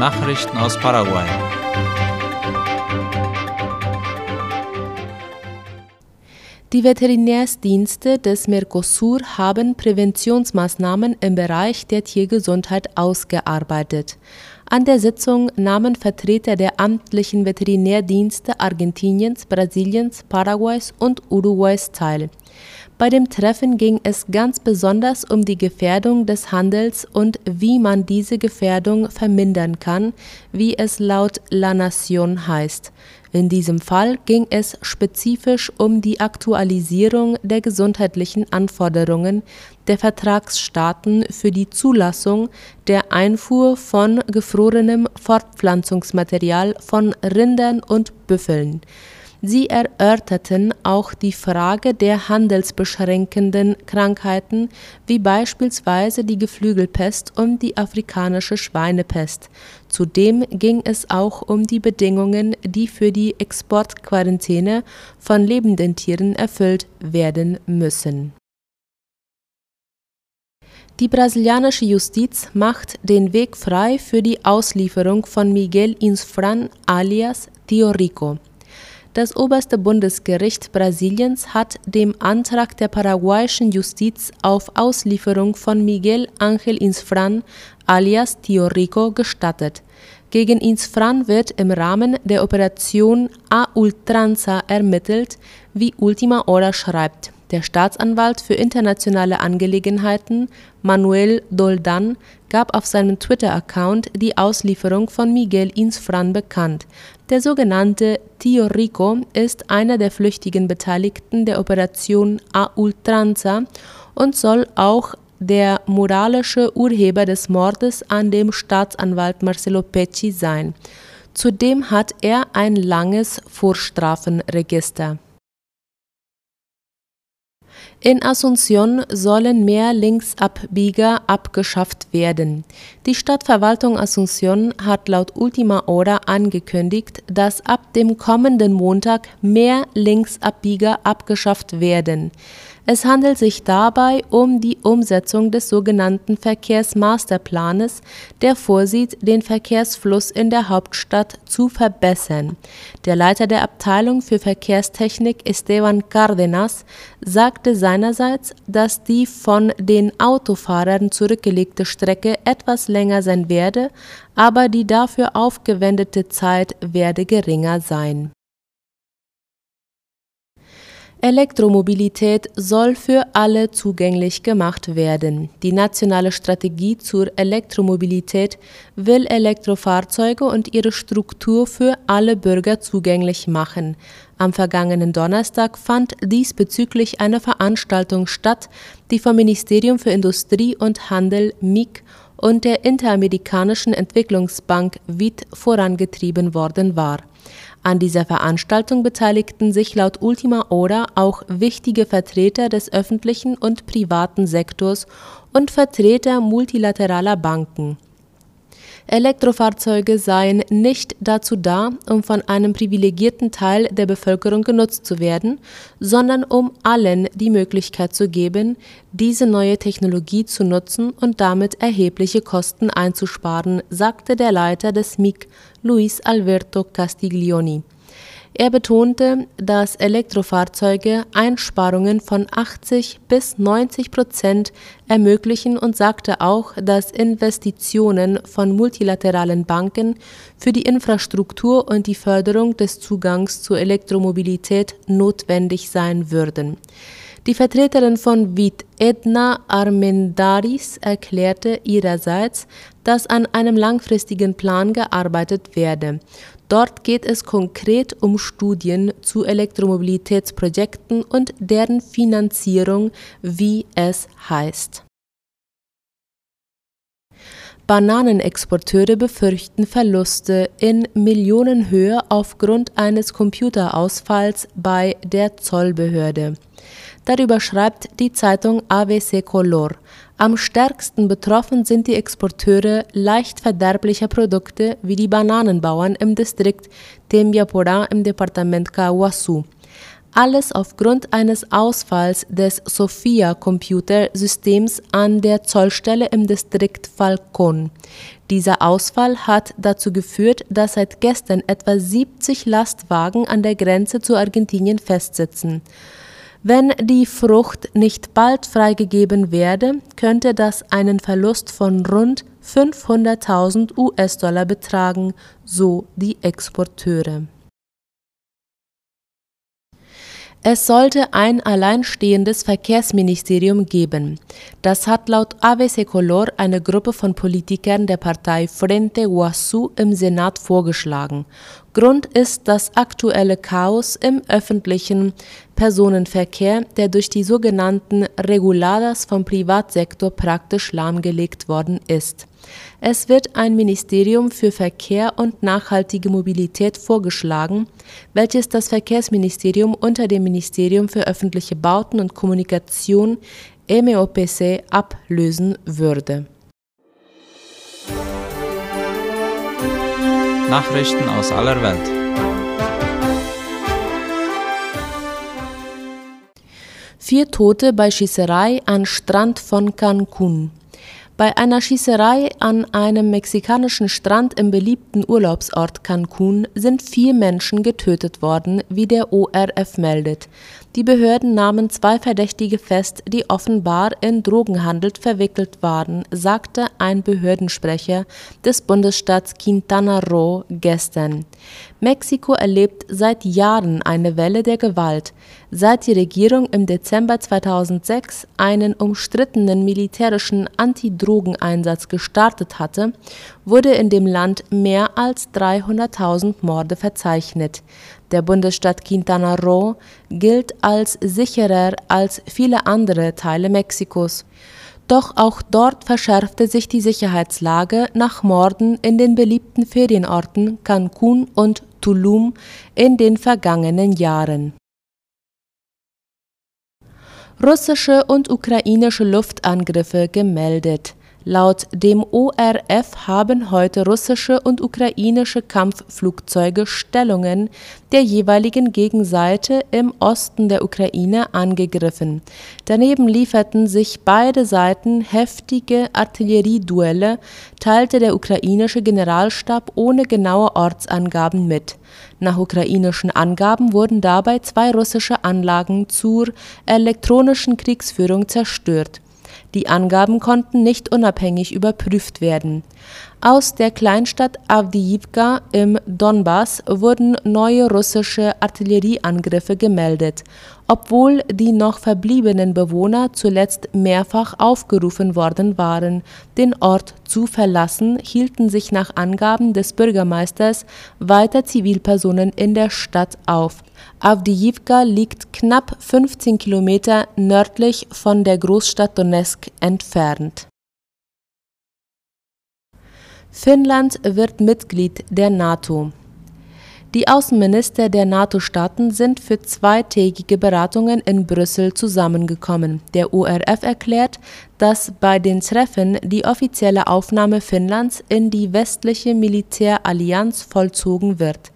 Nachrichten aus Paraguay. Die Veterinärdienste des Mercosur haben Präventionsmaßnahmen im Bereich der Tiergesundheit ausgearbeitet. An der Sitzung nahmen Vertreter der amtlichen Veterinärdienste Argentiniens, Brasiliens, Paraguays und Uruguays teil. Bei dem Treffen ging es ganz besonders um die Gefährdung des Handels und wie man diese Gefährdung vermindern kann, wie es laut La Nation heißt. In diesem Fall ging es spezifisch um die Aktualisierung der gesundheitlichen Anforderungen der Vertragsstaaten für die Zulassung der Einfuhr von gefrorenem Fortpflanzungsmaterial von Rindern und Büffeln. Sie erörterten auch die Frage der handelsbeschränkenden Krankheiten wie beispielsweise die Geflügelpest und die afrikanische Schweinepest. Zudem ging es auch um die Bedingungen, die für die Exportquarantäne von lebenden Tieren erfüllt werden müssen. Die brasilianische Justiz macht den Weg frei für die Auslieferung von Miguel Insfran alias Tio Rico. Das oberste Bundesgericht Brasiliens hat dem Antrag der paraguayischen Justiz auf Auslieferung von Miguel Ángel Insfran alias Tio Rico gestattet. Gegen Insfran wird im Rahmen der Operation A Ultranza ermittelt, wie Ultima Hora schreibt. Der Staatsanwalt für internationale Angelegenheiten Manuel Doldan gab auf seinem Twitter-Account die Auslieferung von Miguel Insfran bekannt. Der sogenannte Tio Rico ist einer der flüchtigen Beteiligten der Operation A Ultranza und soll auch der moralische Urheber des Mordes an dem Staatsanwalt Marcelo Pecci sein. Zudem hat er ein langes Vorstrafenregister. In Asunción sollen mehr Linksabbieger abgeschafft werden. Die Stadtverwaltung Asunción hat laut Ultima Hora angekündigt, dass ab dem kommenden Montag mehr Linksabbieger abgeschafft werden. Es handelt sich dabei um die Umsetzung des sogenannten Verkehrsmasterplanes, der vorsieht, den Verkehrsfluss in der Hauptstadt zu verbessern. Der Leiter der Abteilung für Verkehrstechnik Esteban Cárdenas sagte seinerseits, dass die von den Autofahrern zurückgelegte Strecke etwas länger sein werde, aber die dafür aufgewendete Zeit werde geringer sein Elektromobilität soll für alle zugänglich gemacht werden. Die nationale Strategie zur Elektromobilität will Elektrofahrzeuge und ihre Struktur für alle Bürger zugänglich machen. Am vergangenen Donnerstag fand diesbezüglich eine Veranstaltung statt, die vom Ministerium für Industrie und Handel MIG und der Interamerikanischen Entwicklungsbank WIT vorangetrieben worden war. An dieser Veranstaltung beteiligten sich laut Ultima Hora auch wichtige Vertreter des öffentlichen und privaten Sektors und Vertreter multilateraler Banken Elektrofahrzeuge seien nicht dazu da, um von einem privilegierten Teil der Bevölkerung genutzt zu werden, sondern um allen die Möglichkeit zu geben, diese neue Technologie zu nutzen und damit erhebliche Kosten einzusparen, sagte der Leiter des MIG, Luis Alberto Castiglioni er betonte, dass Elektrofahrzeuge Einsparungen von 80 bis 90 Prozent ermöglichen und sagte auch, dass Investitionen von multilateralen Banken für die Infrastruktur und die Förderung des Zugangs zur Elektromobilität notwendig sein würden. Die Vertreterin von VIT, Edna Armendaris, erklärte ihrerseits, dass an einem langfristigen Plan gearbeitet werde. Dort geht es konkret um Studien zu Elektromobilitätsprojekten und deren Finanzierung, wie es heißt. Bananenexporteure befürchten Verluste in Millionenhöhe aufgrund eines Computerausfalls bei der Zollbehörde. Darüber schreibt die Zeitung ABC Color. Am stärksten betroffen sind die Exporteure leicht verderblicher Produkte wie die Bananenbauern im Distrikt Tembiaporá im Departement Caaguazú. Alles aufgrund eines Ausfalls des Sophia-Computersystems an der Zollstelle im Distrikt Falcón. Dieser Ausfall hat dazu geführt, dass seit gestern etwa 70 Lastwagen an der Grenze zu Argentinien festsitzen. Wenn die Frucht nicht bald freigegeben werde, könnte das einen Verlust von rund 500.000 US-Dollar betragen, so die Exporteure. Es sollte ein alleinstehendes Verkehrsministerium geben. Das hat laut ABC Color eine Gruppe von Politikern der Partei Frente Guasú im Senat vorgeschlagen. Grund ist das aktuelle Chaos im öffentlichen Personenverkehr, der durch die sogenannten Reguladas vom Privatsektor praktisch lahmgelegt worden ist. Es wird ein Ministerium für Verkehr und nachhaltige Mobilität vorgeschlagen, welches das Verkehrsministerium unter dem Ministerium für öffentliche Bauten und Kommunikation MEOPC ablösen würde. Nachrichten aus aller Welt. Vier Tote bei Schießerei an Strand von Cancun. Bei einer Schießerei an einem mexikanischen Strand im beliebten Urlaubsort Cancun sind vier Menschen getötet worden, wie der ORF meldet. Die Behörden nahmen zwei Verdächtige fest, die offenbar in Drogenhandel verwickelt waren, sagte ein Behördensprecher des Bundesstaats Quintana Roo gestern. Mexiko erlebt seit Jahren eine Welle der Gewalt. Seit die Regierung im Dezember 2006 einen umstrittenen militärischen Antidrogeneinsatz gestartet hatte, wurde in dem Land mehr als 300.000 Morde verzeichnet. Der Bundesstaat Quintana Roo gilt als sicherer als viele andere Teile Mexikos. Doch auch dort verschärfte sich die Sicherheitslage nach Morden in den beliebten Ferienorten Cancun und Tulum in den vergangenen Jahren. Russische und ukrainische Luftangriffe gemeldet Laut dem ORF haben heute russische und ukrainische Kampfflugzeuge Stellungen der jeweiligen Gegenseite im Osten der Ukraine angegriffen. Daneben lieferten sich beide Seiten heftige Artillerieduelle, teilte der ukrainische Generalstab ohne genaue Ortsangaben mit. Nach ukrainischen Angaben wurden dabei zwei russische Anlagen zur elektronischen Kriegsführung zerstört die Angaben konnten nicht unabhängig überprüft werden. Aus der Kleinstadt Awdijiwka im Donbass wurden neue russische Artillerieangriffe gemeldet, obwohl die noch verbliebenen Bewohner zuletzt mehrfach aufgerufen worden waren, den Ort zu verlassen, hielten sich nach Angaben des Bürgermeisters weiter Zivilpersonen in der Stadt auf. Awdijiwka liegt knapp 15 Kilometer nördlich von der Großstadt Donezk entfernt. Finnland wird Mitglied der NATO. Die Außenminister der NATO-Staaten sind für zweitägige Beratungen in Brüssel zusammengekommen. Der ORF erklärt, dass bei den Treffen die offizielle Aufnahme Finnlands in die westliche Militärallianz vollzogen wird.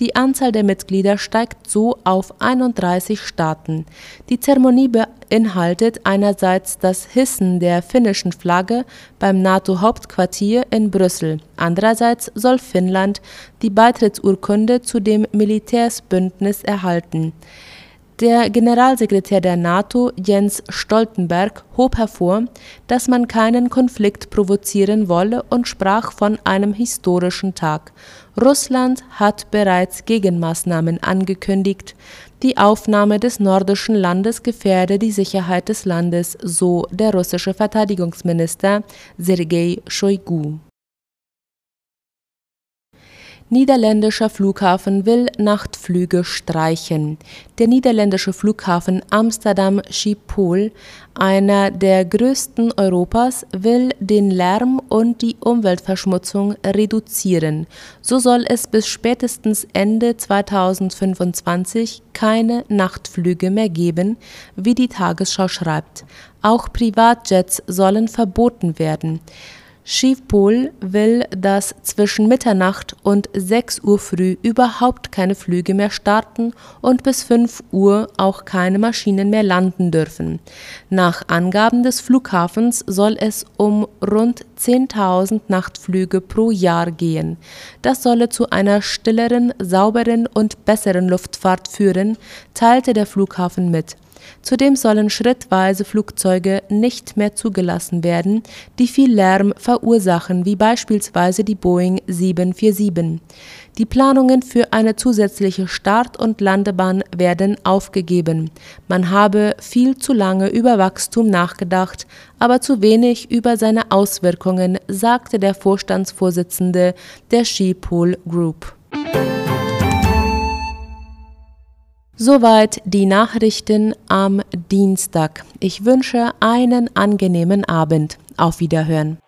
Die Anzahl der Mitglieder steigt so auf 31 Staaten. Die Zeremonie beinhaltet einerseits das Hissen der finnischen Flagge beim NATO-Hauptquartier in Brüssel, andererseits soll Finnland die Beitrittsurkunde zu dem Militärsbündnis erhalten. Der Generalsekretär der NATO, Jens Stoltenberg, hob hervor, dass man keinen Konflikt provozieren wolle und sprach von einem historischen Tag. Russland hat bereits Gegenmaßnahmen angekündigt. Die Aufnahme des nordischen Landes gefährde die Sicherheit des Landes, so der russische Verteidigungsminister Sergei Shoigu Niederländischer Flughafen will Nachtflüge streichen. Der niederländische Flughafen Amsterdam Schiphol, einer der größten Europas, will den Lärm und die Umweltverschmutzung reduzieren. So soll es bis spätestens Ende 2025 keine Nachtflüge mehr geben, wie die Tagesschau schreibt. Auch Privatjets sollen verboten werden. Schiphol will, dass zwischen Mitternacht und 6 Uhr früh überhaupt keine Flüge mehr starten und bis 5 Uhr auch keine Maschinen mehr landen dürfen. Nach Angaben des Flughafens soll es um rund 10.000 Nachtflüge pro Jahr gehen. Das solle zu einer stilleren, sauberen und besseren Luftfahrt führen, teilte der Flughafen mit. Zudem sollen schrittweise Flugzeuge nicht mehr zugelassen werden, die viel Lärm verursachen, wie beispielsweise die Boeing 747. Die Planungen für eine zusätzliche Start- und Landebahn werden aufgegeben. Man habe viel zu lange über Wachstum nachgedacht, aber zu wenig über seine Auswirkungen, sagte der Vorstandsvorsitzende der Schiphol Group. Soweit die Nachrichten am Dienstag. Ich wünsche einen angenehmen Abend. Auf Wiederhören.